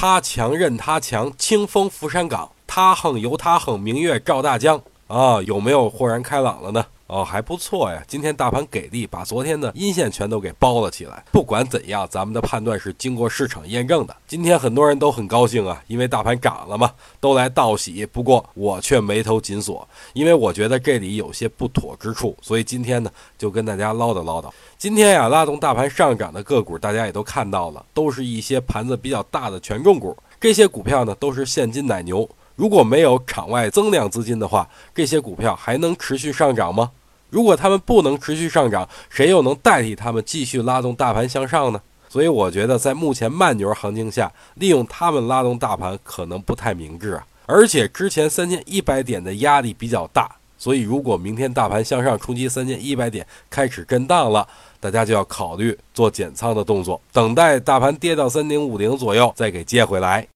他强任他强，清风拂山岗。他横由他横，明月照大江。啊，有没有豁然开朗了呢？哦，还不错呀！今天大盘给力，把昨天的阴线全都给包了起来。不管怎样，咱们的判断是经过市场验证的。今天很多人都很高兴啊，因为大盘涨了嘛，都来道喜。不过我却眉头紧锁，因为我觉得这里有些不妥之处，所以今天呢就跟大家唠叨唠叨。今天呀，拉动大盘上涨的个股，大家也都看到了，都是一些盘子比较大的权重股。这些股票呢，都是现金奶牛。如果没有场外增量资金的话，这些股票还能持续上涨吗？如果他们不能持续上涨，谁又能代替他们继续拉动大盘向上呢？所以我觉得，在目前慢牛行情下，利用他们拉动大盘可能不太明智啊。而且之前三千一百点的压力比较大，所以如果明天大盘向上冲击三千一百点，开始震荡了，大家就要考虑做减仓的动作，等待大盘跌到三零五零左右再给接回来。